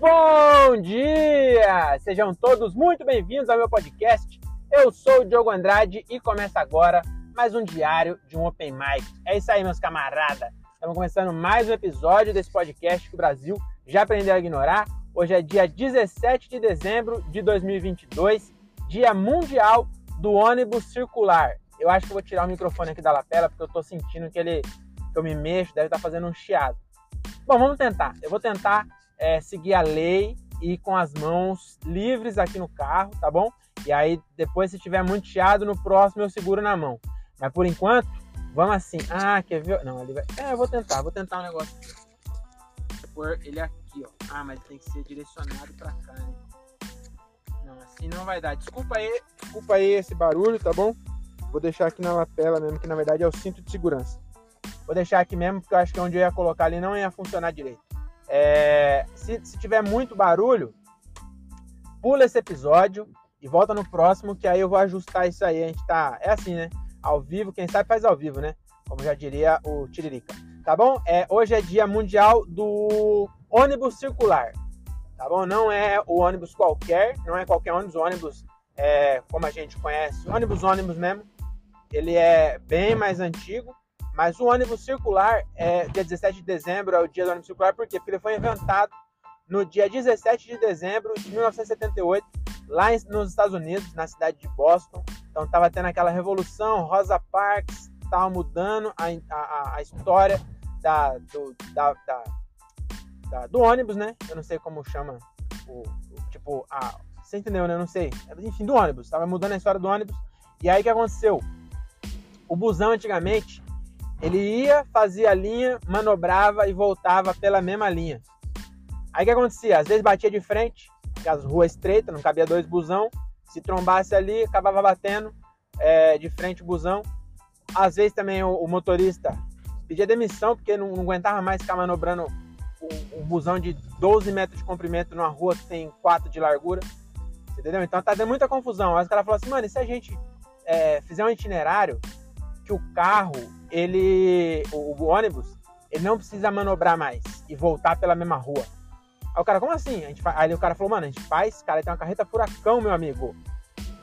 Bom dia! Sejam todos muito bem-vindos ao meu podcast. Eu sou o Diogo Andrade e começa agora mais um diário de um Open Mic. É isso aí, meus camaradas. Estamos começando mais um episódio desse podcast que o Brasil já aprendeu a ignorar. Hoje é dia 17 de dezembro de 2022, Dia Mundial do Ônibus Circular. Eu acho que vou tirar o microfone aqui da lapela porque eu estou sentindo que ele que eu me mexo, deve estar tá fazendo um chiado. Bom, vamos tentar. Eu vou tentar é, seguir a lei e com as mãos livres aqui no carro, tá bom? E aí, depois, se tiver muito chiado, no próximo eu seguro na mão. Mas por enquanto, vamos assim. Ah, quer ver? Não, ele vai. É, eu vou tentar, vou tentar um negócio pôr ele aqui, ó. Ah, mas tem que ser direcionado pra cá, né? Não, assim não vai dar. Desculpa aí, desculpa aí esse barulho, tá bom? Vou deixar aqui na lapela mesmo, que na verdade é o cinto de segurança. Vou deixar aqui mesmo, porque eu acho que onde eu ia colocar ali não ia funcionar direito. É, se, se tiver muito barulho, pula esse episódio e volta no próximo, que aí eu vou ajustar isso aí. A gente tá. É assim, né? Ao vivo, quem sabe faz ao vivo, né? Como já diria o Tiririca. Tá bom? É, hoje é dia mundial do ônibus circular. Tá bom? Não é o ônibus qualquer, não é qualquer ônibus, o ônibus é, como a gente conhece, ônibus ônibus mesmo. Ele é bem mais antigo mas o ônibus circular, é, dia 17 de dezembro é o dia do ônibus circular, por quê? Porque ele foi inventado no dia 17 de dezembro de 1978, lá nos Estados Unidos, na cidade de Boston. Então estava tendo aquela revolução, Rosa Parks estava mudando a, a, a história da, do, da, da, da, do ônibus, né? Eu não sei como chama, o, o tipo, a, você entendeu, né? Eu não sei. Enfim, do ônibus, estava mudando a história do ônibus. E aí o que aconteceu? O busão antigamente ele ia, fazia a linha, manobrava e voltava pela mesma linha. Aí o que acontecia? Às vezes batia de frente, porque as ruas estreitas, não cabia dois busão. Se trombasse ali, acabava batendo é, de frente o busão. Às vezes também o, o motorista pedia demissão, porque não, não, aguentava mais ficar manobrando um, um busão de 12 metros de comprimento numa rua que tem 4 de largura. Entendeu? Então tá dando muita confusão. Aí os caras falaram assim, mano, e se a gente é, fizer um itinerário que o carro, ele, o, o, ônibus, ele não precisa manobrar mais e voltar pela mesma rua. Aí o cara, como assim? A gente Aí o cara falou, mano, a gente faz, cara, tem uma carreta furacão, meu amigo.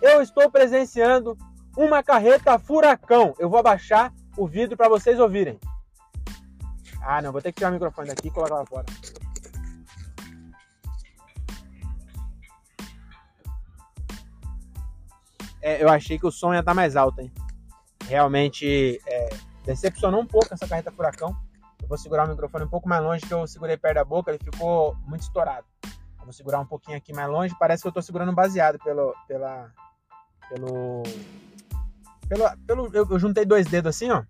Eu estou presenciando uma carreta furacão. Eu vou abaixar o vidro para vocês ouvirem. Ah, não, vou ter que tirar o microfone daqui e colocar lá fora. É, eu achei que o som ia estar mais alto, hein? Realmente é, decepcionou um pouco essa carreta furacão. Eu vou segurar o microfone um pouco mais longe, que eu segurei perto da boca, ele ficou muito estourado. Eu vou segurar um pouquinho aqui mais longe, parece que eu estou segurando baseado pelo, pela, pelo, pelo, pelo eu, eu, juntei dois dedos assim, ó,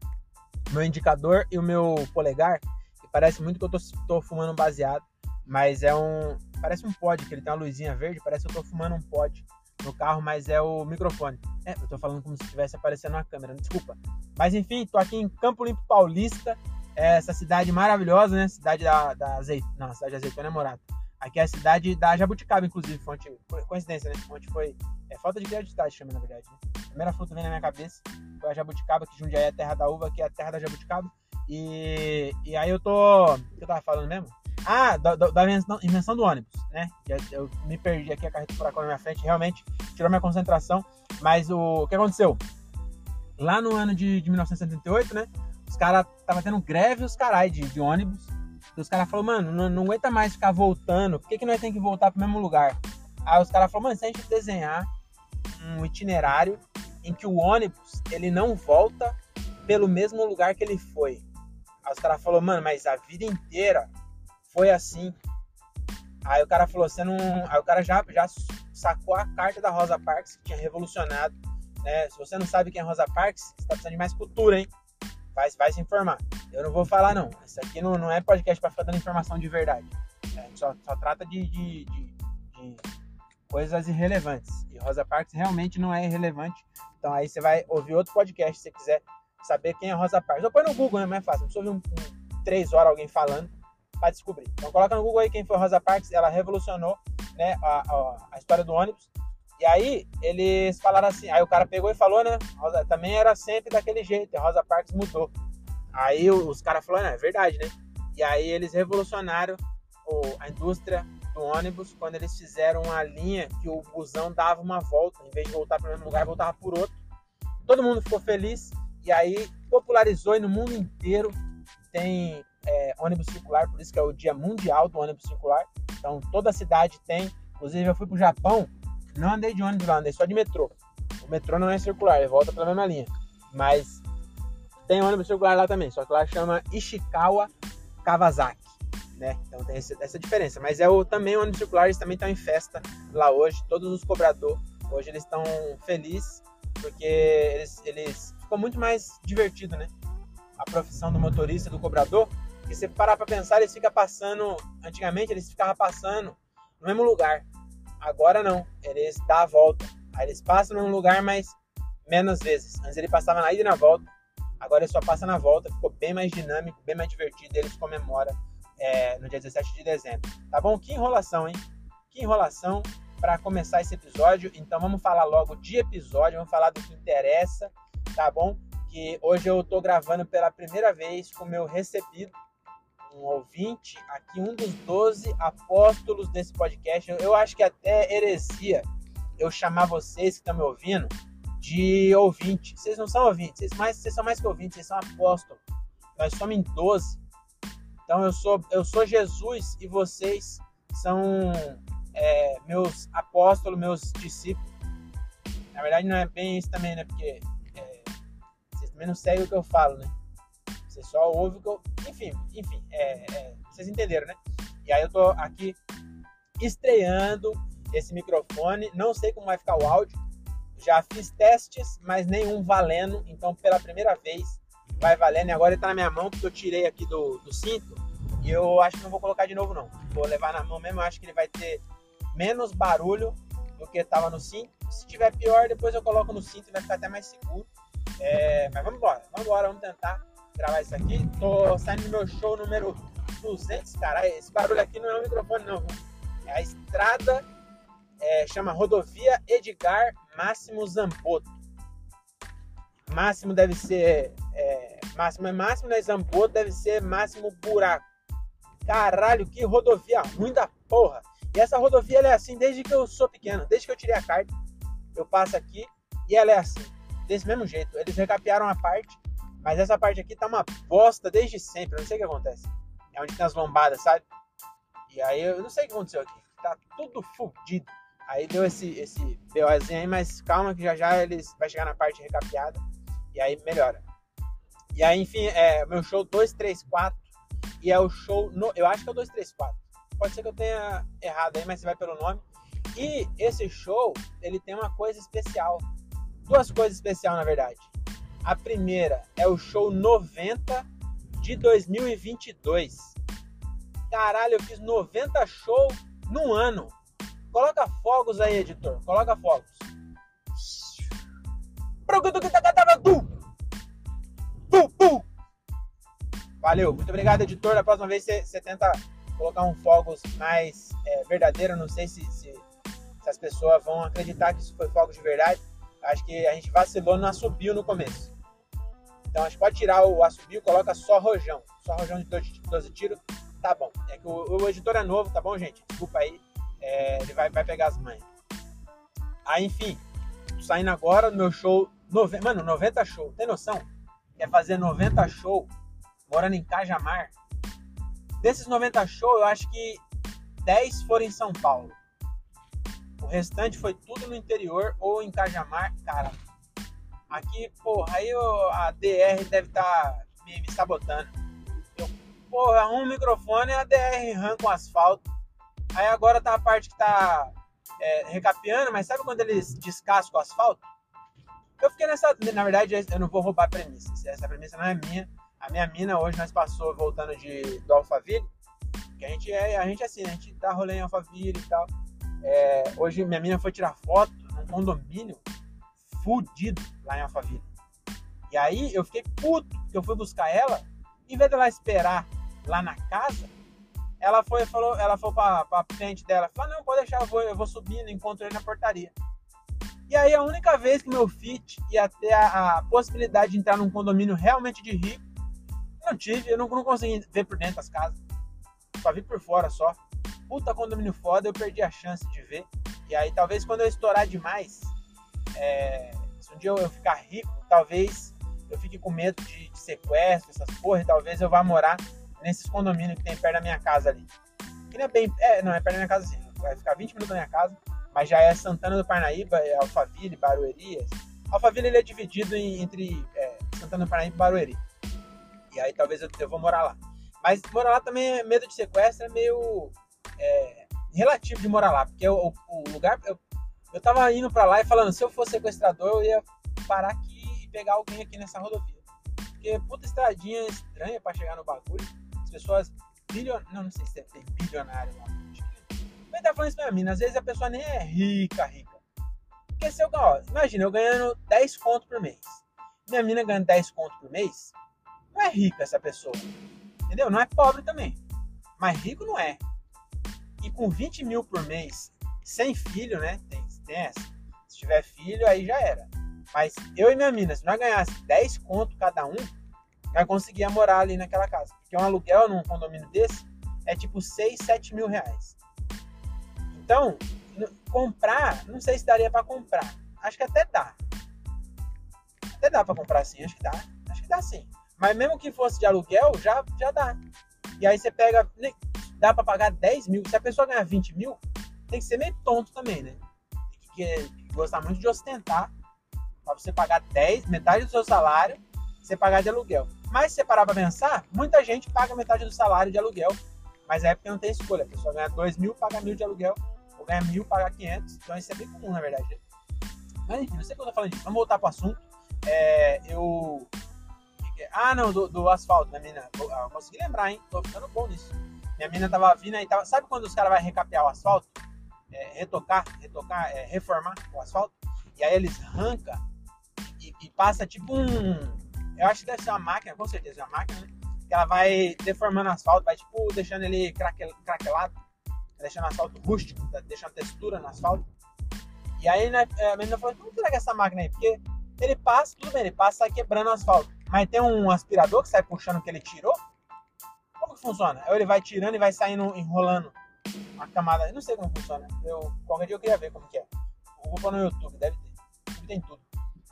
meu indicador e o meu polegar, e parece muito que eu estou fumando baseado, mas é um, parece um pod, que ele tem uma luzinha verde, parece que eu estou fumando um pod no carro, mas é o microfone. É, eu tô falando como se estivesse aparecendo na câmera, desculpa. Mas enfim, tô aqui em Campo Limpo Paulista, é essa cidade maravilhosa, né? Cidade da, da azeitona, não, cidade de azeitona é morada. Aqui é a cidade da Jabuticaba, inclusive, fonte, coincidência, né? Fonte foi, é falta de criatividade chama, na verdade. Né? A primeira fruta vem na minha cabeça foi a Jabuticaba, que Jundiaí é a terra da uva, que é a terra da Jabuticaba. E, e aí eu tô, o que eu tava falando mesmo? Ah, da, da, invenção do ônibus, né? Eu me perdi aqui, a carreta furacão na minha frente, realmente tirou minha concentração. Mas o, o que aconteceu? Lá no ano de, de 1978, né? Os caras estavam tendo greve os carai de, de ônibus. E os caras falaram, mano, não, não aguenta mais ficar voltando. Por que, que nós temos que voltar pro mesmo lugar? Aí os caras falaram, mano, se a gente desenhar um itinerário em que o ônibus ele não volta pelo mesmo lugar que ele foi. Aí os caras falaram, mano, mas a vida inteira foi assim. Aí o cara falou, você não. Aí o cara já, já sacou a carta da Rosa Parks, que tinha revolucionado. Né? Se você não sabe quem é Rosa Parks, você tá precisando de mais cultura, hein? Vai, vai se informar. Eu não vou falar, não. Isso aqui não, não é podcast para ficar dando informação de verdade. É, só, só trata de, de, de, de coisas irrelevantes. E Rosa Parks realmente não é irrelevante. Então aí você vai ouvir outro podcast se você quiser saber quem é Rosa Parks. Ou põe no Google, né? Mais fácil. Não precisa ouvir um, um, três horas alguém falando para descobrir. Então coloca no Google aí quem foi Rosa Parks, ela revolucionou né, a, a, a, história do ônibus. E aí eles falaram assim, aí o cara pegou e falou, né, Rosa, também era sempre daquele jeito, a Rosa Parks mudou. Aí os caras falaram, é verdade, né? E aí eles revolucionaram o, a indústria do ônibus quando eles fizeram uma linha que o busão dava uma volta, em vez de voltar para o mesmo lugar, voltava por outro. Todo mundo ficou feliz e aí popularizou e no mundo inteiro tem é, ônibus circular, por isso que é o dia mundial do ônibus circular. Então toda a cidade tem. Inclusive eu fui pro Japão, não andei de ônibus lá, andei só de metrô. O metrô não é circular, ele volta pela mesma linha. Mas tem ônibus circular lá também, só que lá chama Ishikawa Kawasaki. Né? Então tem essa diferença. Mas é o, também o ônibus circular, eles também estão em festa lá hoje. Todos os cobradores hoje eles estão felizes porque eles, eles ficou muito mais divertido, né? A profissão do motorista, do cobrador. Se parar para pensar, eles ficam passando. Antigamente eles ficavam passando no mesmo lugar. Agora não, eles dão a volta. Aí eles passam no mesmo lugar, mas menos vezes. Antes ele passava na ida e na volta. Agora ele só passa na volta, ficou bem mais dinâmico, bem mais divertido. Eles comemoram é, no dia 17 de dezembro. Tá bom? Que enrolação, hein? Que enrolação para começar esse episódio. Então vamos falar logo de episódio, vamos falar do que interessa, tá bom? Que hoje eu tô gravando pela primeira vez com o meu recebido, um ouvinte, aqui um dos 12 apóstolos desse podcast. Eu acho que até heresia eu chamar vocês que estão me ouvindo de ouvinte. Vocês não são ouvintes, vocês, mais, vocês são mais que ouvintes, vocês são apóstolos. Nós somos em 12. Então eu sou, eu sou Jesus e vocês são é, meus apóstolos, meus discípulos. Na verdade não é bem isso também, né? Porque é, vocês também não seguem o que eu falo, né? Vocês só ouvem o que eu... Enfim, enfim, é, é, vocês entenderam, né? E aí eu tô aqui estreando esse microfone. Não sei como vai ficar o áudio. Já fiz testes, mas nenhum valendo. Então, pela primeira vez, vai valendo. E agora ele tá na minha mão, porque eu tirei aqui do, do cinto. E eu acho que não vou colocar de novo, não. Vou levar na mão mesmo. Eu acho que ele vai ter menos barulho do que estava no cinto. Se tiver pior, depois eu coloco no cinto e vai ficar até mais seguro. É, mas vamos embora, vamos embora, vamos tentar gravar isso aqui. Tô saindo do meu show número 200, cara. Esse barulho aqui não é o microfone, não. É a estrada, é, chama Rodovia Edgar Máximo Zampoto. Máximo deve ser. É, máximo é máximo, né? Zampoto deve ser máximo buraco. Caralho, que rodovia ruim da porra. E essa rodovia é assim desde que eu sou pequeno, desde que eu tirei a carta. Eu passo aqui e ela é assim, desse mesmo jeito. Eles recapearam a parte, mas essa parte aqui tá uma bosta desde sempre. Eu não sei o que acontece. É onde tem as lombadas, sabe? E aí eu não sei o que aconteceu aqui. Tá tudo fudido. Aí deu esse, esse BOzinho aí, mas calma que já já eles vai chegar na parte recapeada e aí melhora. E aí, enfim, é meu show 234 e é o show, no, eu acho que é o 234. Pode ser que eu tenha errado aí, mas você vai pelo nome. E esse show, ele tem uma coisa especial. Duas coisas especiais, na verdade. A primeira é o show 90 de 2022. Caralho, eu fiz 90 shows num ano. Coloca fogos aí, editor. Coloca fogos. Valeu, muito obrigado, editor. Da próxima vez você, tenta colocar um fogos mais é, verdadeiro. Não sei se, se, se, as pessoas vão acreditar que isso foi fogos de verdade. Acho que a gente vacilou no assobio no começo. Então a gente pode tirar o assobio, coloca só rojão. Só rojão de 12, 12 tiros, tá bom. É que o, o, editor é novo, tá bom, gente? Desculpa aí. É, ele vai, vai pegar as mães. Aí, enfim, saindo agora no meu show. Nove... Mano, 90 show. Tem noção? É fazer 90 show morando em Cajamar. Desses 90 shows, eu acho que 10 foram em São Paulo. O restante foi tudo no interior ou em Cajamar. Cara, aqui, porra, aí a DR deve estar tá me, me, sabotando. Eu, porra, um microfone e a DR arranca o asfalto. Aí agora tá a parte que tá é, recapeando, mas sabe quando eles descascam o asfalto? Eu fiquei nessa. Na verdade, eu não vou roubar a premissa. Essa premissa não é minha. A minha mina hoje nós passou voltando de, do Alphaville, que a gente é, a gente é assim, a gente dá rolê em Alphaville e tal. É, hoje minha mina foi tirar foto num condomínio fudido lá em Alphaville. E aí eu fiquei puto que eu fui buscar ela, em vez dela esperar lá na casa, ela foi falou, ela foi pra, pra frente dela, falou, não, pode deixar, eu vou, eu vou subindo, encontro ele na portaria. E aí a única vez que meu fit ia ter a, a possibilidade de entrar num condomínio realmente de rico não tive, eu não, não consegui ver por dentro das casas. Só vi por fora só. puta condomínio foda, eu perdi a chance de ver. E aí talvez quando eu estourar demais, é, se um dia eu, ficar rico, talvez eu fique com medo de, de sequestro, essas porra, e talvez eu vá morar nesses condomínios que tem perto da minha casa ali. Que não é bem. É, não, é perto da minha casa sim. Vai ficar 20 minutos da minha casa, mas já é Santana do Parnaíba, é Alphaville, Barueri. Alphaville ele é dividido em, entre é, Santana do Parnaíba e Barueri. E aí talvez eu, eu vou morar lá. Mas morar lá também, é medo de sequestro é meio é, relativo de morar lá, porque o, o lugar. Eu, eu tava indo para lá e falando, se eu fosse sequestrador, eu ia parar aqui e pegar alguém aqui nessa rodovia. Porque puta estradinha estranha para chegar no bagulho. As pessoas bilionárias. Não, não sei se tem bilionário lá. Mas tá falando isso pra mim, às vezes a pessoa nem é rica, rica. Porque se eu, ó, imagina, eu ganhando 10 conto por mês. Minha mina ganhando 10 conto por mês, não é rica essa pessoa. Entendeu? Não é pobre também. Mas rico não é. E com 20 mil por mês, sem filho, né? Tem, tem essa. Se tiver filho, aí já era. Mas eu e minha mina, se nós ganhássemos 10 conto cada um, nós conseguia morar ali naquela casa. Porque um aluguel num condomínio desse é tipo 6, 7 mil reais. Então, comprar, não sei se daria para comprar. Acho que até dá. Até dá para comprar sim, acho que dá. Acho que dá sim. Mas mesmo que fosse de aluguel, já, já dá. E aí você pega. Dá para pagar 10 mil. Se a pessoa ganhar 20 mil, tem que ser meio tonto também, né? Que, muito de ostentar. Pra você pagar 10, metade do seu salário, você pagar de aluguel. Mas se você parar pra pensar, muita gente paga metade do salário de aluguel. Mas é porque não tem escolha. A pessoa ganha 2 mil, paga mil de aluguel. Ou ganha mil, paga 500. Então isso é bem comum, na verdade. Mas enfim, não sei o que eu tô falando disso. Vamos voltar pro assunto. É, eu ah, não, do, do asfalto, minha mina. Eu consegui lembrar, hein? Tô ficando bom nisso. Minha mina tava vindo aí, tava. Sabe quando os caras vão recapear o asfalto? É, retocar, retocar, é, reformar o asfalto? E aí eles arrancam e, e, passa tipo um. Eu acho que deve ser uma máquina, com certeza, uma máquina, né? Que ela vai deformando o asfalto, vai tipo deixando ele craquel, craquelado, deixando o asfalto rústico, tá deixando textura no asfalto. E aí né, a menina falou: como será que é essa máquina aí? Porque ele passa, tudo bem, ele passa quebrando o asfalto. Mas tem um aspirador que sai puxando o que ele tirou? Como que funciona? Ou ele vai tirando e vai saindo, enrolando a camada. Eu não sei como funciona. Eu, qualquer dia eu queria ver como que é. Vou pôr no YouTube, deve ter. YouTube tem tudo.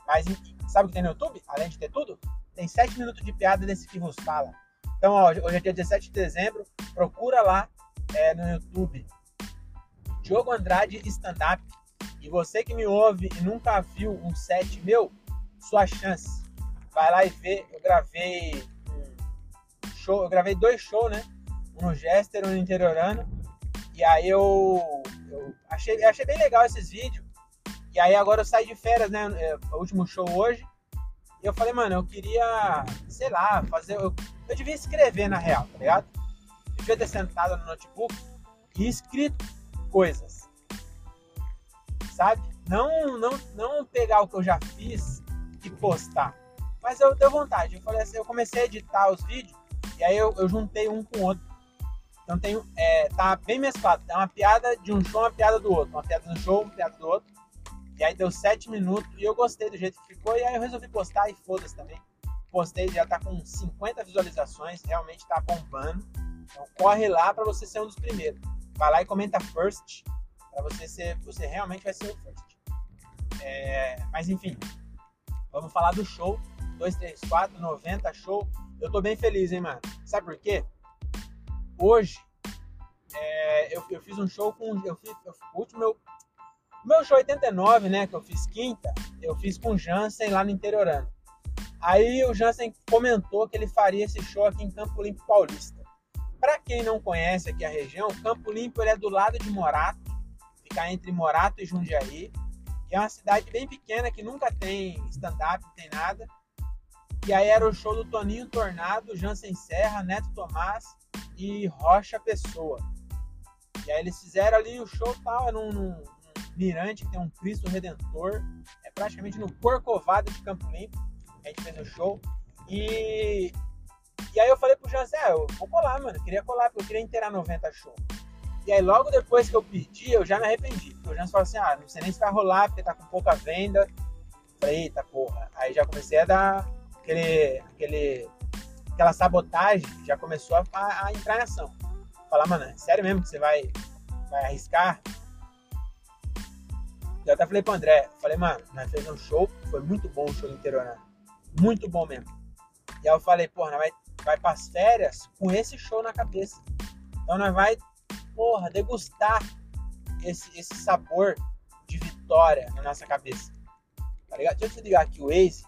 Mas sabe o que tem no YouTube? Além de ter tudo, tem 7 minutos de piada desse que vos fala. Então, ó, hoje é dia 17 de dezembro. Procura lá é, no YouTube. Diogo Andrade Stand Up. E você que me ouve e nunca viu um set meu, sua chance vai lá e vê. Eu gravei um show, eu gravei dois shows, né? Um no Jester, um no Interiorano. E aí eu, eu achei, achei bem legal esses vídeos. E aí agora eu saí de férias, né? É, o último show hoje. E eu falei, mano, eu queria, sei lá, fazer. Eu, eu devia escrever na real, tá ligado? Eu devia ter sentado no notebook e escrito coisas. Sabe? Não, não, não pegar o que eu já fiz e postar. Mas eu dei vontade. Eu falei assim, eu comecei a editar os vídeos e aí eu, eu juntei um com o outro. Então tem, é, tá bem mesclado. É uma piada de um show, uma piada do outro. Uma piada no show, uma piada do outro. E aí deu sete minutos e eu gostei do jeito que ficou. E aí eu resolvi postar e foda-se também. Postei, já tá com 50 visualizações, realmente tá bombando. Então corre lá para você ser um dos primeiros. Vai lá e comenta first, para você ser, você realmente vai ser o first. É, mas enfim, vamos falar do show 234, 90, show. Eu tô bem feliz, hein, mano? Sabe por quê? Hoje, é, eu, eu, fiz um show com. Eu fiz, eu, o último meu. Meu show 89, né? Que eu fiz quinta, eu fiz com o Jansen lá no Interiorano. Aí o Jansen comentou que ele faria esse show aqui em Campo Limpo Paulista. Para quem não conhece aqui a região, Campo Limpo é do lado de Morato, fica entre Morato e Jundiaí. E é uma cidade bem pequena que nunca tem stand-up, tem nada. E aí era o show do Toninho Tornado, Jansen Serra, Neto Tomás e Rocha Pessoa. E aí eles fizeram ali o show tal, era mirante que tem um Cristo Redentor. É praticamente no Corcovado de Campo Limpo. A gente fez o show. E, e aí eu falei pro Jansen, ah, eu vou colar, mano. Eu queria colar, porque eu queria inteirar 90 show. E aí logo depois que eu pedi, eu já me arrependi. Porque o Jansen falou assim, ah, não sei nem se vai rolar, porque tá com pouca venda. Falei, eita porra. Aí já comecei a dar aquele, aquele, aquela sabotagem já começou a, a entrar em ação. falar, mano, é sério mesmo que você vai, vai arriscar? Eu até falei pro André, falei, mano, nós fez um show, foi muito bom o show interior, Muito bom mesmo. E aí eu falei, porra, nós vai, vai pras férias com esse show na cabeça. Então nós vai, porra, degustar esse, esse sabor de vitória na nossa cabeça. Tá ligado? Deixa eu desligar aqui o Waze.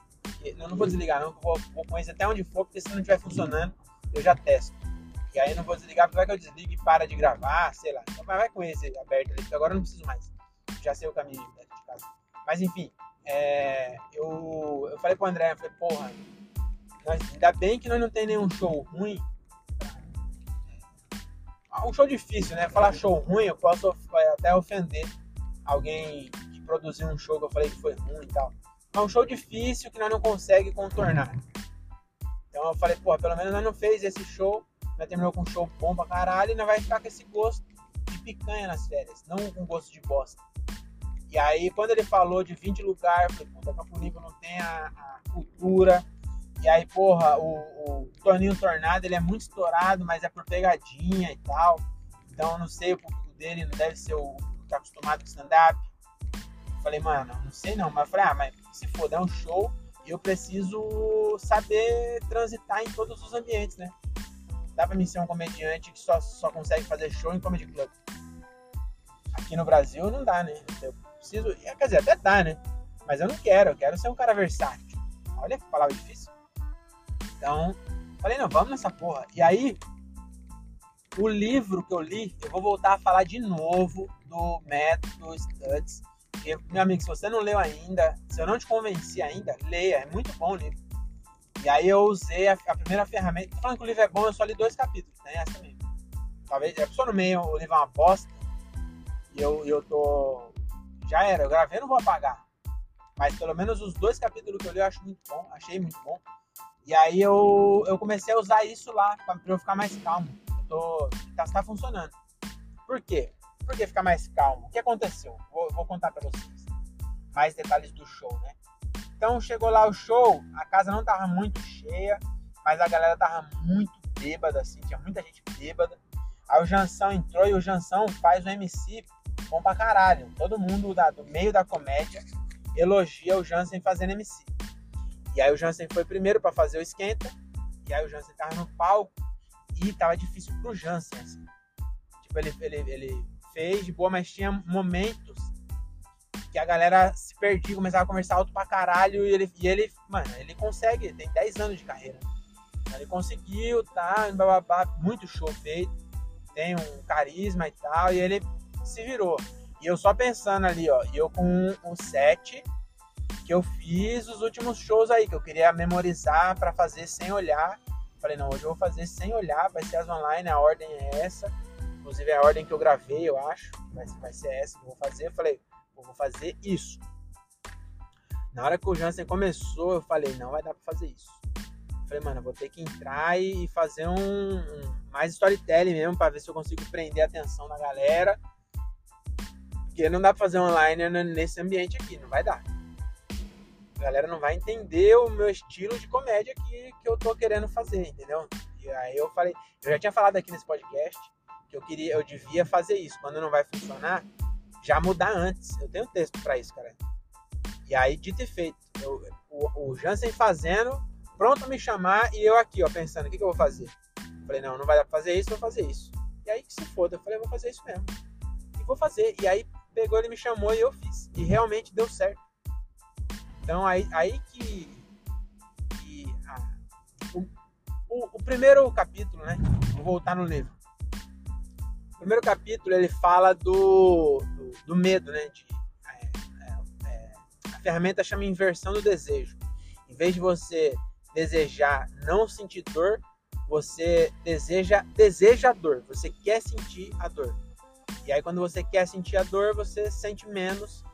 Eu não vou desligar não, vou, vou esse até onde for, porque se não estiver funcionando, eu já testo. E aí eu não vou desligar, porque vai que eu desligo e para de gravar, sei lá. Então vai com esse aberto ali, porque agora eu não preciso mais. Já sei o caminho de casa. Mas enfim, é, eu, eu falei pro André, eu falei, porra, nós, ainda bem que nós não tem nenhum show ruim. Um show difícil, né? Falar show ruim, eu posso até ofender alguém que produziu um show que eu falei que foi ruim e tal. É um show difícil que nós não consegue contornar. Então eu falei, pô, pelo menos nós não fez esse show, nós terminou com um show bom pra caralho e nós vai ficar com esse gosto de picanha nas férias, não com gosto de bosta. E aí, quando ele falou de 20 lugares, eu falei, puta, Campo Limpo não tem a, a, cultura. E aí, porra, o, o Toninho Tornado, ele é muito estourado, mas é por pegadinha e tal. Então, eu não sei, o público dele não deve ser o que tá acostumado com stand-up. Falei, mano, não sei não. Mas eu falei, ah, mas se for dar um show, eu preciso saber transitar em todos os ambientes, né? Dá pra mim ser um comediante que só, só consegue fazer show em comedy club. Aqui no Brasil não dá, né? Eu preciso. Quer dizer, até dá, né? Mas eu não quero, eu quero ser um cara versátil. Olha que palavra difícil. Então, falei, não, vamos nessa porra. E aí, o livro que eu li, eu vou voltar a falar de novo do método Studs porque, meu amigo, se você não leu ainda, se eu não te convenci ainda, leia, é muito bom o livro. E aí eu usei a, a primeira ferramenta. Tô falando que o livro é bom, eu só li dois capítulos, tem essa mesmo. Talvez, é só no meio o livro é uma bosta. E eu, eu tô. Já era, eu gravei, não vou apagar. Mas pelo menos os dois capítulos que eu li eu acho muito bom, achei muito bom. E aí eu, eu comecei a usar isso lá pra, pra eu ficar mais calmo. Eu tô, tá, tá funcionando. Por quê? Por que ficar mais calmo? O que aconteceu? Vou, vou contar para vocês. Mais detalhes do show, né? Então chegou lá o show, a casa não tava muito cheia, mas a galera tava muito bêbada, assim, tinha muita gente bêbada. Aí o Jansão entrou e o Jansão faz o MC bom pra caralho. Todo mundo da, do meio da comédia elogia o Jansen fazendo MC. E aí o Jansen foi primeiro para fazer o esquenta, e aí o Jansen tava no palco e tava difícil pro Jansen, assim. Tipo, ele, ele, ele fez de boa, mas tinha momentos que a galera se perdia, começava a conversar alto pra caralho e ele, e ele mano, ele consegue, tem 10 anos de carreira. Ele conseguiu, tá, muito show feito, tem um carisma e tal, e ele se virou. E eu só pensando ali, ó, e eu com o set que eu fiz os últimos shows aí, que eu queria memorizar para fazer sem olhar. Falei, não, hoje eu vou fazer sem olhar, vai ser as online, a ordem é essa. Inclusive é a ordem que eu gravei, eu acho. Vai, vai ser essa que eu vou fazer. Eu falei, vou fazer isso. Na hora que o Jansen começou, eu falei, não vai dar pra fazer isso. Eu falei, mano, eu vou ter que entrar e fazer um, um mais storytelling mesmo, para ver se eu consigo prender a atenção da galera. Porque não dá pra fazer online nesse ambiente aqui, não vai dar. A galera não vai entender o meu estilo de comédia que, que eu tô querendo fazer, entendeu? E aí eu falei, eu já tinha falado aqui nesse podcast que eu queria, eu devia fazer isso. Quando não vai funcionar, já mudar antes. Eu tenho texto para isso, cara. E aí, dito e feito, eu, o, o Jansen fazendo, pronto a me chamar e eu aqui, ó, pensando, o que, que eu vou fazer? falei, não, não vai dar pra fazer isso, vou fazer isso. E aí que se foda, eu falei, vou fazer isso mesmo. E vou fazer. E aí pegou, ele me chamou e eu fiz. E realmente deu certo. Então aí, aí que. que ah, o, o, o primeiro capítulo, né? Vou voltar no livro primeiro capítulo ele fala do, do, do medo, né? De, é, é, é, a ferramenta chama inversão do desejo. Em vez de você desejar não sentir dor, você deseja deseja a dor. Você quer sentir a dor. E aí quando você quer sentir a dor, você sente menos,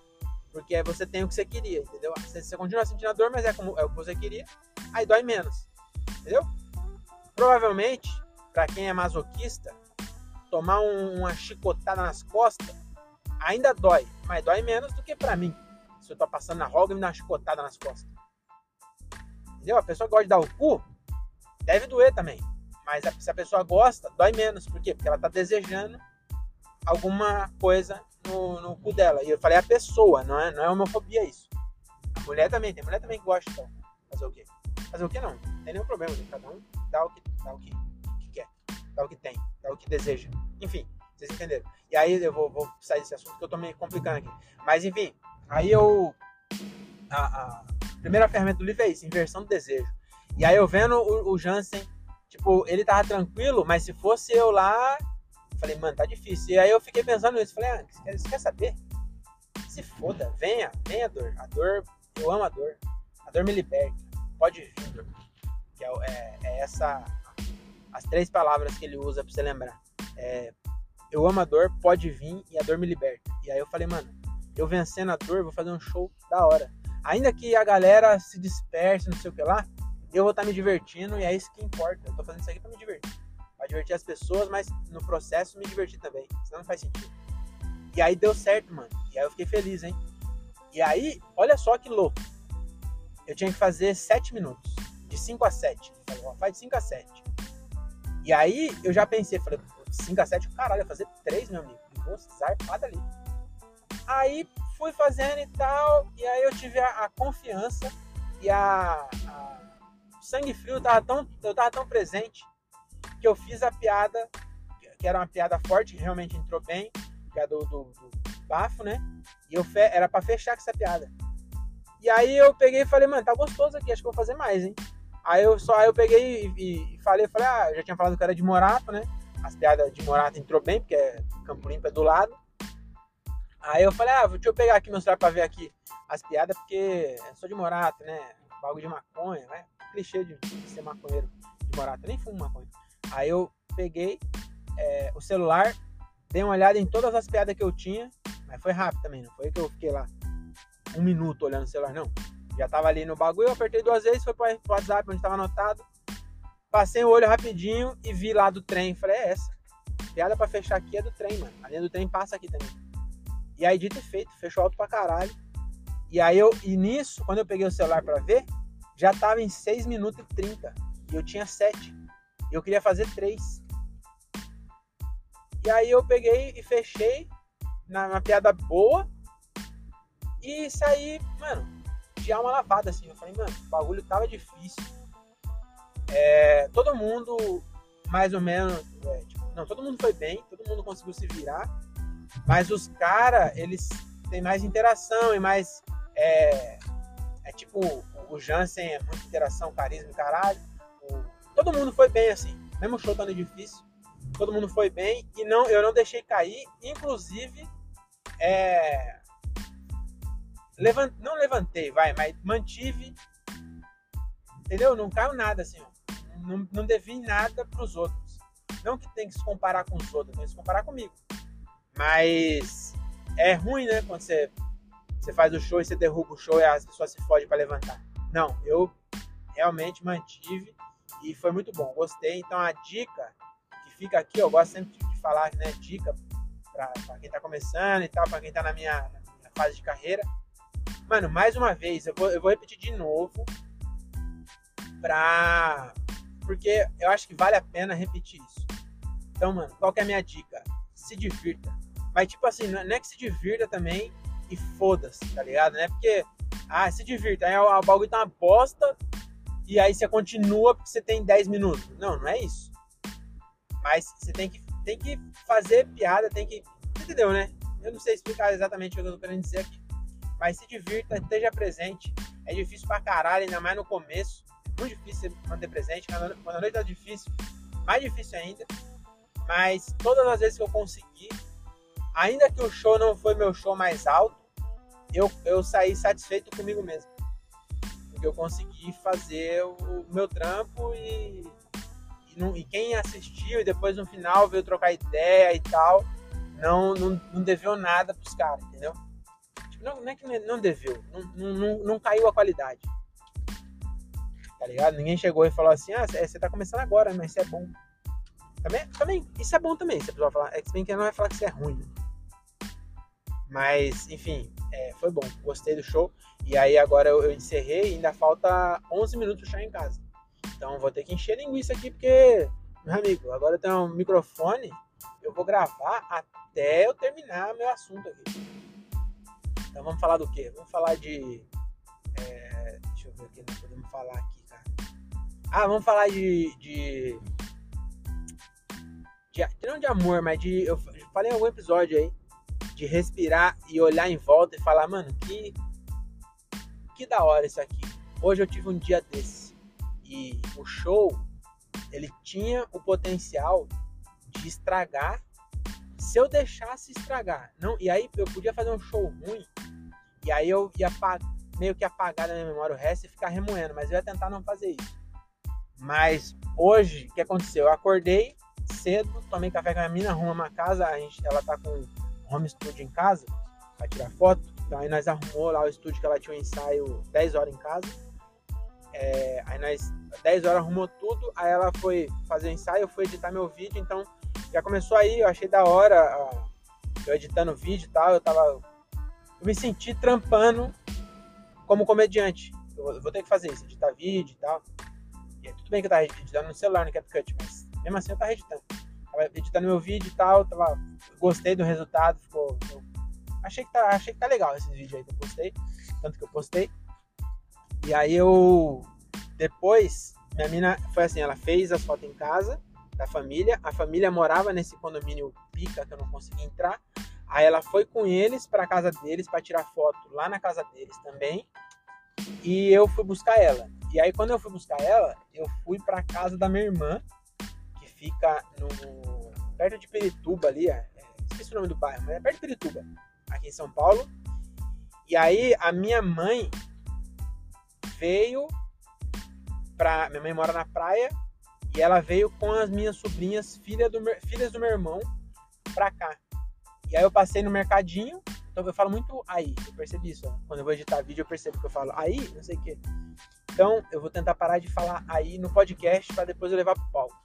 porque você tem o que você queria, entendeu? Você, você continua sentindo a dor, mas é, como, é o que você queria, aí dói menos, entendeu? Provavelmente, para quem é masoquista, tomar um, uma chicotada nas costas, ainda dói, mas dói menos do que para mim. Se eu tô passando na roga e me dá uma chicotada nas costas. Entendeu? A pessoa gosta de dar o cu, deve doer também. Mas se a pessoa gosta, dói menos. Por quê? Porque ela tá desejando alguma coisa no, no cu dela. E eu falei a pessoa, não é, não é homofobia isso. A mulher também, tem mulher também que gosta, então. Fazer o quê? Fazer o quê não? Não tem nenhum problema, cada um dá o que, dá o que, que dá o que tem, dá o que deseja. Enfim, vocês entenderam. E aí eu vou, vou sair desse assunto que eu tô me complicando aqui. Mas enfim, aí eu. A, a primeira ferramenta do livro é isso, inversão do desejo. E aí eu vendo o, o Jansen, tipo, ele tava tranquilo, mas se fosse eu lá, falei, mano, tá difícil. E aí eu fiquei pensando nisso, falei, ah, você quer, você quer saber? Se foda, venha, venha a dor. A dor, eu amo a dor. A dor me liberta. Pode vir, dor. Que é, é, é essa, as três palavras que ele usa pra você lembrar. É, eu amo a dor, pode vir e a dor me liberta. E aí eu falei, mano, eu vencendo a dor, vou fazer um show da hora. Ainda que a galera se disperse, não sei o que lá, eu vou estar tá me divertindo e é isso que importa. Eu tô fazendo isso aqui pra me divertir. Pra divertir as pessoas, mas no processo me divertir também. Senão não faz sentido. E aí deu certo, mano. E aí eu fiquei feliz, hein? E aí, olha só que louco. Eu tinha que fazer 7 minutos. De 5 a 7. Falei, ó, faz de 5 a 7. E aí eu já pensei, falei, 5 a 7, caralho, ia fazer 3, meu amigo. Vou zarpada ali. Aí fui fazendo e tal, e aí eu tive a, a confiança e a, a, o sangue frio tava tão, eu tava tão presente que eu fiz a piada, que era uma piada forte, que realmente entrou bem, que é do, do, do bafo, né? E eu fe, era para fechar com essa piada. E aí eu peguei e falei, mano, tá gostoso aqui, acho que vou fazer mais, hein? Aí eu só aí eu peguei e, e falei, falei, ah, já tinha falado que era de Morato, né? As piadas de Morato entrou bem, porque é Campo Limpo é do lado. Aí eu falei, ah, deixa eu pegar aqui meu celular pra ver aqui as piadas, porque sou de Morato, né? Bagulho de maconha, né? Clichê de, de ser maconheiro de Morato. Eu nem fumo maconha. Aí eu peguei é, o celular, dei uma olhada em todas as piadas que eu tinha, mas foi rápido também, não foi que eu fiquei lá um minuto olhando o celular, não. Já tava ali no bagulho, eu apertei duas vezes, foi pro WhatsApp onde tava anotado. Passei o olho rapidinho e vi lá do trem. Falei, é essa. Piada pra fechar aqui é do trem, mano. A linha do trem passa aqui também. E aí, dito e feito, fechou alto pra caralho. E aí eu, e nisso, quando eu peguei o celular pra ver, já tava em 6 minutos e 30. E eu tinha 7. E eu queria fazer 3. E aí eu peguei e fechei na, uma piada boa. E saí, mano, de alma lavada, assim. Eu falei, mano, o bagulho tava difícil. É, todo mundo, mais ou menos, é, tipo, não, todo mundo foi bem, todo mundo conseguiu se virar. Mas os caras, eles têm mais interação e mais. É, é tipo, o Jansen é muita interação, carisma e caralho. O, todo mundo foi bem assim. Mesmo show estando difícil, todo mundo foi bem e não, eu não deixei cair. Inclusive, é, levant, não levantei, vai, mas mantive. Entendeu? Não caiu nada assim. Não, não devi nada pros outros. Não que tem que se comparar com os outros, tem que se comparar comigo. Mas é ruim, né? Quando você, você faz o show e você derruba o show e as pessoas se fodem para levantar. Não, eu realmente mantive e foi muito bom. Gostei. Então a dica que fica aqui, eu gosto sempre de falar, né? Dica para quem tá começando e tal, para quem tá na minha, na minha, fase de carreira. Mano, mais uma vez, eu vou, eu vou repetir de novo pra. Porque eu acho que vale a pena repetir isso. Então, mano, qual que é a minha dica? Se divirta. Mas, tipo assim, não é que se divirta também e foda-se, tá ligado? Não é porque, ah, se divirta. Aí o bagulho tá uma bosta e aí você continua porque você tem 10 minutos. Não, não é isso. Mas você tem que, tem que fazer piada, tem que. Entendeu, né? Eu não sei explicar exatamente o que eu tô querendo dizer aqui. Mas se divirta, esteja presente. É difícil pra caralho, ainda mais no começo. Muito difícil manter presente. Quando a noite tá difícil, mais difícil ainda. Mas todas as vezes que eu consegui, ainda que o show não foi meu show mais alto, eu, eu saí satisfeito comigo mesmo. Porque eu consegui fazer o meu trampo e, e, não, e quem assistiu e depois no final veio trocar ideia e tal, não, não, não deveu nada pros caras, entendeu? Não, não, é que não deveu, não, não, não caiu a qualidade. Tá ligado? Ninguém chegou e falou assim: ah, você tá começando agora, mas isso é bom. Também, também, isso é bom também, se a pessoa falar. É que bem que não vai falar que isso é ruim. Mas, enfim, é, foi bom. Gostei do show. E aí agora eu, eu encerrei e ainda falta 11 minutos chegar em casa. Então vou ter que encher linguiça aqui porque meu amigo, agora eu tenho um microfone, eu vou gravar até eu terminar meu assunto aqui. Então vamos falar do quê? Vamos falar de. É, deixa eu ver o que nós podemos falar aqui, cara. Ah, vamos falar de. de, de não de amor, mas de. Eu falei em algum episódio aí. De respirar e olhar em volta e falar, mano, que. Que da hora isso aqui. Hoje eu tive um dia desse. E o show ele tinha o potencial de estragar se eu deixasse estragar. Não, e aí eu podia fazer um show ruim, e aí eu ia meio que apagar da minha memória o resto e ficar remoendo, mas eu ia tentar não fazer isso. Mas hoje, o que aconteceu? Eu acordei cedo, tomei café com a minha mina, arruma uma casa, a gente, ela tá com home studio em casa, pra tirar foto. Então aí nós arrumou lá o estúdio que ela tinha um ensaio 10 horas em casa. É, aí nós 10 horas arrumou tudo, aí ela foi fazer o ensaio, eu fui editar meu vídeo, então já começou aí, eu achei da hora, eu editando vídeo e tal, eu tava. Eu me senti trampando como comediante. Eu vou ter que fazer isso, editar vídeo e tal. E aí, tudo bem que eu tava editando no celular, no CapCut, mas mesmo assim eu tava editando. Tava editando meu vídeo e tal, tava, gostei do resultado, ficou. Eu, achei, que tá, achei que tá legal esse vídeo aí que eu postei, tanto que eu postei. E aí eu depois, minha mina foi assim, ela fez as fotos em casa da família. A família morava nesse condomínio pica que eu não consegui entrar. Aí ela foi com eles para casa deles para tirar foto lá na casa deles também. E eu fui buscar ela. E aí quando eu fui buscar ela, eu fui para casa da minha irmã, que fica no perto de Pirituba ali, é, esqueci o nome do bairro, mas é perto de Pirituba, aqui em São Paulo. E aí a minha mãe veio pra. Minha mãe mora na praia e ela veio com as minhas sobrinhas, filha do, filhas do meu irmão, pra cá. E aí eu passei no mercadinho, então eu falo muito aí, eu percebi isso. Ó. Quando eu vou editar vídeo, eu percebo que eu falo aí, não sei o quê. Então eu vou tentar parar de falar aí no podcast para depois eu levar pro palco.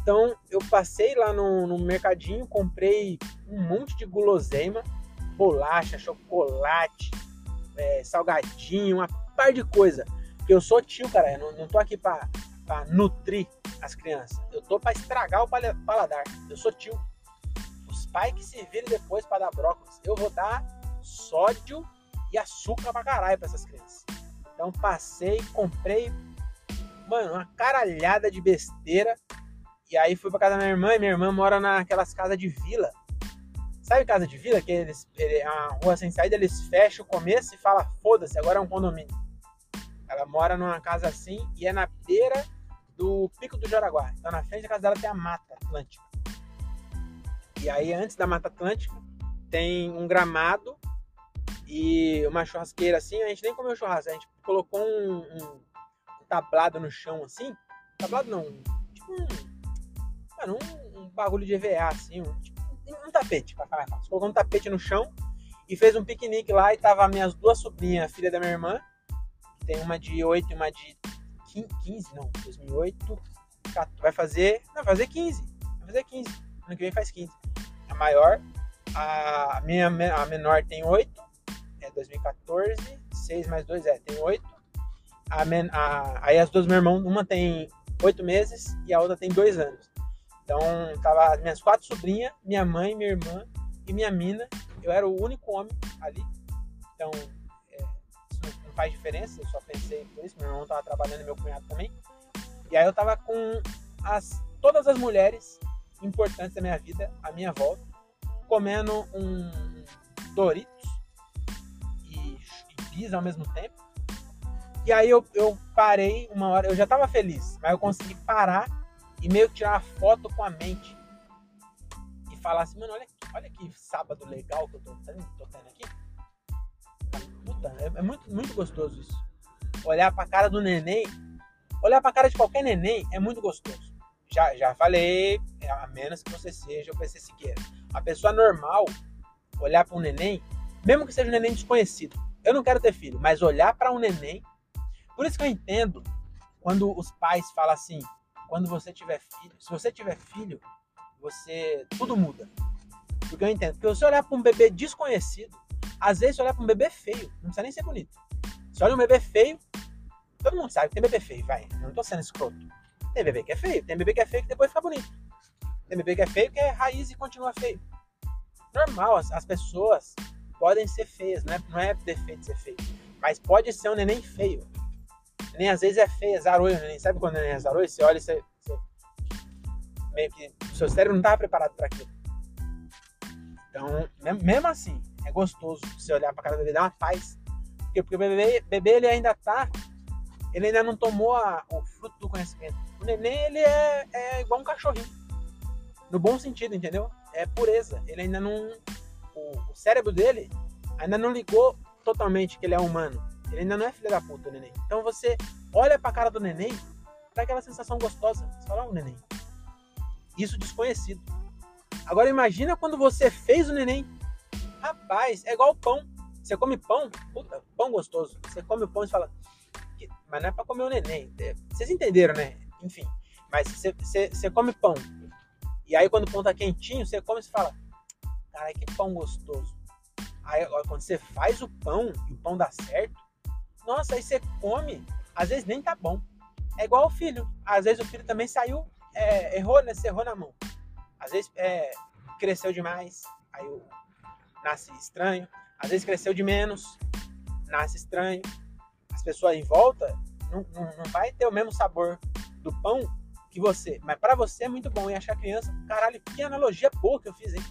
Então eu passei lá no, no mercadinho, comprei um monte de guloseima, bolacha, chocolate, é, salgadinho, uma par de coisa. Porque eu sou tio, cara. Eu não, não tô aqui pra, pra nutrir as crianças. Eu tô pra estragar o paladar. Eu sou tio. Os pais que se virem depois para dar brócolis. Eu vou dar sódio e açúcar pra caralho pra essas crianças. Então passei, comprei, mano, uma caralhada de besteira. E aí fui pra casa da minha irmã, e minha irmã mora naquelas casas de vila. Sabe casa de vila? Que eles, é uma rua sem saída, eles fecham o começo e falam, foda-se, agora é um condomínio. Ela mora numa casa assim e é na beira do Pico do Jaraguá. Então na frente da casa dela tem a Mata Atlântica. E aí antes da Mata Atlântica tem um gramado e uma churrasqueira assim. A gente nem comeu churrasco, a gente colocou um, um, um tablado no chão assim. Tablado não, tipo um, mano, um, um bagulho de EVA assim, um, tipo, um tapete, pra falar. Colocou um tapete no chão e fez um piquenique lá e tava minhas duas sobrinhas, filha da minha irmã, tem uma de 8 e uma de 15, não, 2008. Vai fazer. Vai fazer 15. Vai fazer 15. Ano que vem faz 15. A maior. A minha a menor tem 8. É 2014. 6 mais 2 é, tem 8. A, men, a, aí as duas meu irmão, uma tem 8 meses e a outra tem 2 anos. Então, tava as minhas quatro sobrinhas, minha mãe, minha irmã e minha mina. Eu era o único homem ali. Então, não faz diferença, eu só pensei por isso, meu irmão tava trabalhando meu cunhado também. E aí eu tava com as, todas as mulheres importantes da minha vida à minha volta, comendo um Doritos e, e bis ao mesmo tempo. E aí eu, eu parei uma hora, eu já tava feliz, mas eu consegui parar e meio que tirar uma foto com a mente. E falar assim, mano, olha, olha que sábado legal que eu tô tendo, tô tendo aqui Puta, é, é, muito, muito gostoso isso. Olhar pra cara do neném, olhar pra cara de qualquer neném é muito gostoso. Já, já falei, é, a menos que você seja o PC Siqueira. A pessoa normal, olhar para um neném, mesmo que seja um neném desconhecido. Eu não quero ter filho, mas olhar para um neném. Por isso que eu entendo quando os pais falam assim: quando você tiver filho, se você tiver filho, você. tudo muda. Porque eu entendo. Porque você olhar para um bebê desconhecido, às vezes você olha pra um bebê feio, não precisa nem ser bonito. Você olha um bebê feio, todo mundo sabe que tem bebê feio, vai. Não tô sendo escroto. Tem bebê que é feio, tem bebê que é feio que depois fica bonito. Tem bebê que é feio que é raiz e continua feio. Normal, as, as pessoas podem ser feias, não é, não é defeito ser feio. Mas pode ser um neném feio. O neném às vezes é feio, é zarolho, neném. Sabe quando o neném é zarolho? Você olha e você, você meio que o seu cérebro não estava preparado para aquilo. Então, mesmo assim, é gostoso você olhar para cara do bebê, dá uma paz. Porque, porque o bebê, bebê ele ainda tá, ele ainda não tomou a, o fruto do conhecimento. O neném, ele é, é igual um cachorrinho. No bom sentido, entendeu? É pureza. Ele ainda não. O, o cérebro dele ainda não ligou totalmente que ele é humano. Ele ainda não é filho da puta, o neném. Então você olha pra cara do neném, dá aquela sensação gostosa. Você fala, ó, oh, neném. Isso desconhecido. Agora imagina quando você fez o neném. É igual pão. Você come pão, puta, pão gostoso. Você come o pão e fala, mas não é pra comer o neném. É, vocês entenderam, né? Enfim. Mas você, você, você come pão. E aí quando o pão tá quentinho, você come e fala, cara, que pão gostoso. Aí quando você faz o pão e o pão dá certo, nossa, aí você come, às vezes nem tá bom. É igual o filho. Às vezes o filho também saiu, é, errou, né? Você errou na mão. Às vezes é, cresceu demais, aí nasce estranho. Às vezes cresceu de menos, nasce estranho. As pessoas em volta não, não, não vai ter o mesmo sabor do pão que você. Mas para você é muito bom. E achar criança, caralho, que analogia boa que eu fiz, hein?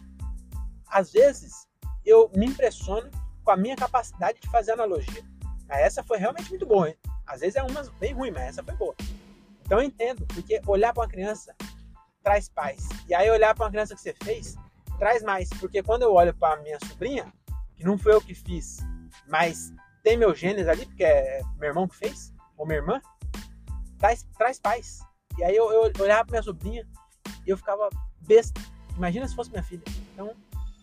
Às vezes eu me impressiono com a minha capacidade de fazer analogia. Essa foi realmente muito boa, hein? Às vezes é uma bem ruim, mas essa foi boa. Então eu entendo, porque olhar para uma criança traz paz. E aí olhar para uma criança que você fez traz mais, porque quando eu olho para minha sobrinha, que não foi eu que fiz, mas tem meus genes ali, porque é meu irmão que fez, ou minha irmã, traz, traz paz. E aí eu, eu olhava para minha sobrinha e eu ficava besta. Imagina se fosse minha filha. Então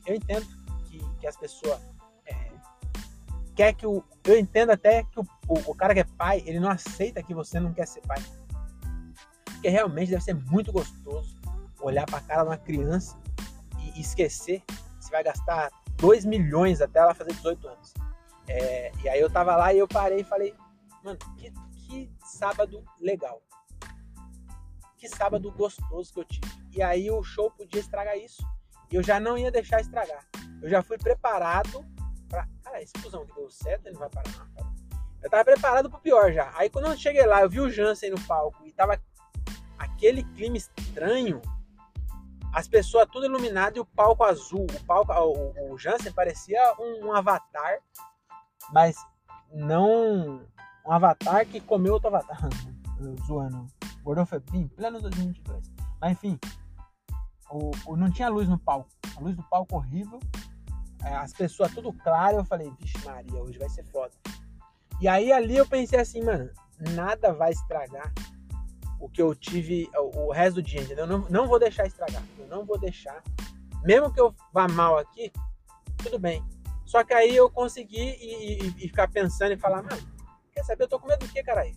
eu entendo que, que as pessoas é, quer que o. Eu entendo até que o, o, o cara que é pai, ele não aceita que você não quer ser pai. Porque realmente deve ser muito gostoso olhar para a cara de uma criança e esquecer que você vai gastar 2 milhões até ela fazer 18 anos. É, e aí eu tava lá e eu parei e falei, mano, que, que sábado legal. Que sábado gostoso que eu tive. E aí o show podia estragar isso. E eu já não ia deixar estragar. Eu já fui preparado pra. Cara, esse fusão que deu certo, ele não vai parar, não, cara. Eu tava preparado pro pior já. Aí quando eu cheguei lá, eu vi o Jansen no palco e tava aquele clima estranho, as pessoas tudo iluminado e o palco azul. O palco, o, o Jansen parecia um, um, avatar, mas não um avatar que comeu outro avatar. Zoando. Bem pleno 2022. Mas enfim, o, o, não tinha luz no palco. A luz do palco horrível. É, as pessoas tudo claro. Eu falei, vixe Maria, hoje vai ser foda. E aí ali eu pensei assim, mano, nada vai estragar o que eu tive o, resto do dia, entendeu? Não, não vou deixar estragar. Eu não vou deixar. Mesmo que eu vá mal aqui, tudo bem. Só que aí eu consegui e, e, e ficar pensando e falar, mano, quer saber? Eu tô com medo do que, caralho?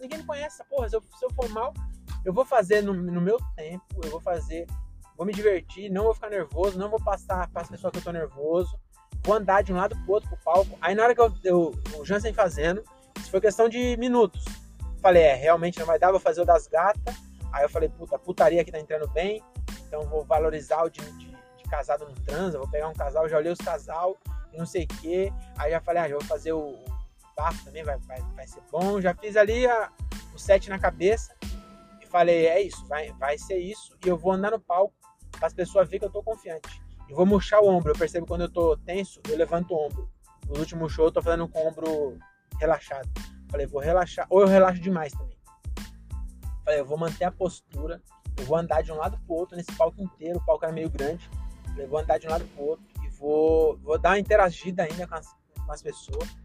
Ninguém me conhece porra. Se eu, se eu for mal, eu vou fazer no, no, meu tempo, eu vou fazer, vou me divertir, não vou ficar nervoso, não vou passar para as pessoas que eu tô nervoso, vou andar de um lado pro outro pro palco. Aí na hora que eu, eu o Jansen fazendo, isso foi questão de minutos. Falei, é, realmente não vai dar, vou fazer o das gatas. Aí eu falei, puta, putaria que tá entrando bem, então vou valorizar o de, de, de casado no transa, vou pegar um casal, já olhei os casal não sei o quê. Aí já falei, ah, já vou fazer o, o bafo também, vai, vai, vai ser bom. Já fiz ali a, o set na cabeça e falei, é isso, vai, vai ser isso. E eu vou andar no palco para as pessoas verem que eu tô confiante. E vou murchar o ombro. Eu percebo quando eu tô tenso, eu levanto o ombro. No último show eu tô fazendo com o ombro relaxado. Falei, vou relaxar. Ou eu relaxo demais também. Falei, eu vou manter a postura. Eu vou andar de um lado pro outro nesse palco inteiro. O palco era meio grande. Falei, vou andar de um lado pro outro. E vou, vou dar uma interagida ainda com as, com as pessoas.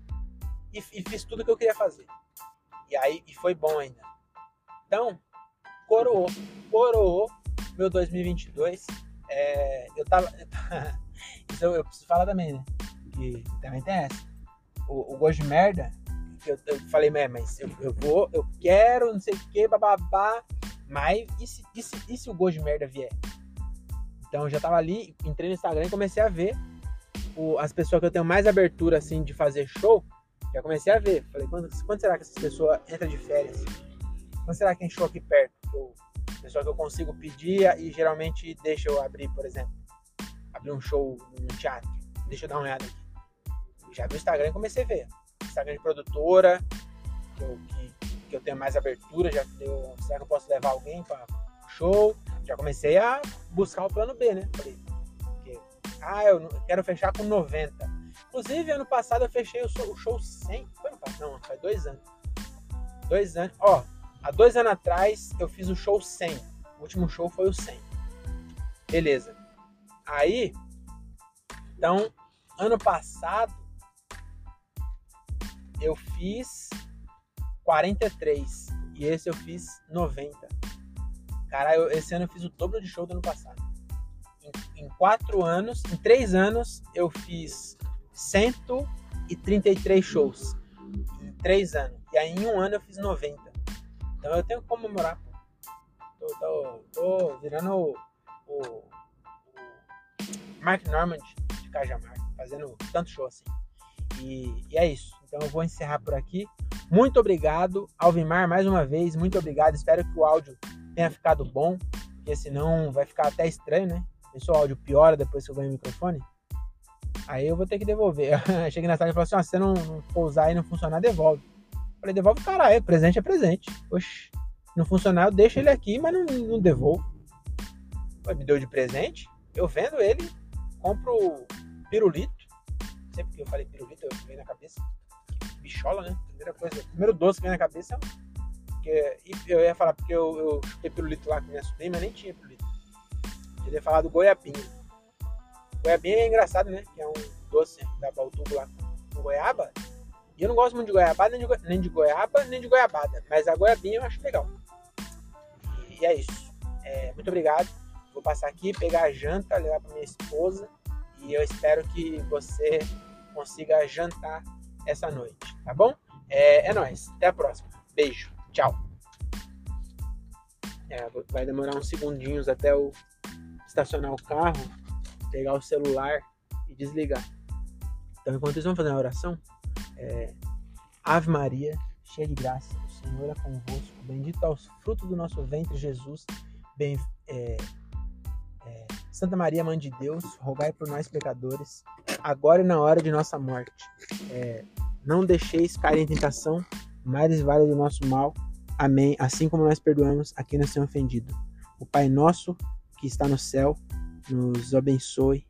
E, e fiz tudo que eu queria fazer. E aí, e foi bom ainda. Então, coroou. Coroou meu 2022. É, eu tava. Isso eu, eu, preciso falar também, né? Que também tem essa. O, o gosto de merda eu, eu falei, mas eu, eu, vou, eu quero, não sei o que, bababá. Mas e se, e, se, e se o gosto de merda vier? Então eu já tava ali, entrei no Instagram e comecei a ver o, as pessoas que eu tenho mais abertura assim de fazer show. Já comecei a ver. Falei, quando, quando será que essas pessoas entram de férias? Quando será que tem show aqui perto? Que eu, pessoa que eu consigo pedir e geralmente deixa eu abrir, por exemplo. Abrir um show num teatro. Deixa eu dar uma olhada aqui. Já vi o Instagram e comecei a ver. Instagram de produtora, que eu, que, que eu tenho mais abertura, já deu, será que eu posso levar alguém para show? Já comecei a buscar o plano B, né? Falei, porque, ah, eu quero fechar com 90. Inclusive, ano passado eu fechei o show, o show 100. Foi ano passado? Não, faz dois anos. Dois anos. Ó, há dois anos atrás eu fiz o show 100. O último show foi o 100. Beleza. Aí, então, ano passado eu fiz 43 e esse eu fiz 90. Cara, eu, esse ano eu fiz o dobro de show do ano passado. Em, em quatro anos, em três anos, eu fiz 133 shows. Em três anos. E aí em um ano eu fiz 90. Então eu tenho que comemorar. Tô, tô, tô virando o, o, o Mark Normand de Cajamar, fazendo tanto show assim. E, e é isso. Então eu vou encerrar por aqui. Muito obrigado, Alvimar, mais uma vez. Muito obrigado. Espero que o áudio tenha ficado bom, porque senão vai ficar até estranho, né? Se o áudio piora depois que eu ganho o microfone. Aí eu vou ter que devolver. Cheguei na sala e falei assim: ah, se você não, não for usar e não funcionar, devolve. Falei, devolve caralho, presente é presente. Oxe, não funcionar, eu deixo ele aqui, mas não, não devolvo. Me deu de presente, eu vendo ele, compro pirulito. Sempre que eu falei pirulito, eu vem na cabeça bichola, né? Primeira coisa, primeiro doce que vem na cabeça porque, eu ia falar porque eu, eu chutei pirulito lá com minha sobrinha, mas nem tinha pirulito. Eu ia falar do goiabinho. Goiabinho é engraçado, né? Que é um doce da Baltubo lá com goiaba. E eu não gosto muito de goiabada, nem de, nem de goiaba, nem de goiabada. Mas a goiabinha eu acho legal. E, e é isso. É, muito obrigado. Vou passar aqui, pegar a janta, levar para minha esposa. E eu espero que você consiga jantar essa noite, tá bom? É, é nóis. Até a próxima. Beijo. Tchau. É, vai demorar uns segundinhos até eu estacionar o carro, pegar o celular e desligar. Então, enquanto isso, vamos fazer uma oração. É, Ave Maria, cheia de graça, o Senhor é convosco. Bendito é o fruto do nosso ventre, Jesus. Bem, é, é, Santa Maria, Mãe de Deus, rogai por nós pecadores, agora e na hora de nossa morte. É, não deixeis cair em tentação, mas vale do nosso mal. Amém. Assim como nós perdoamos a quem nos tem ofendido. O Pai nosso que está no céu nos abençoe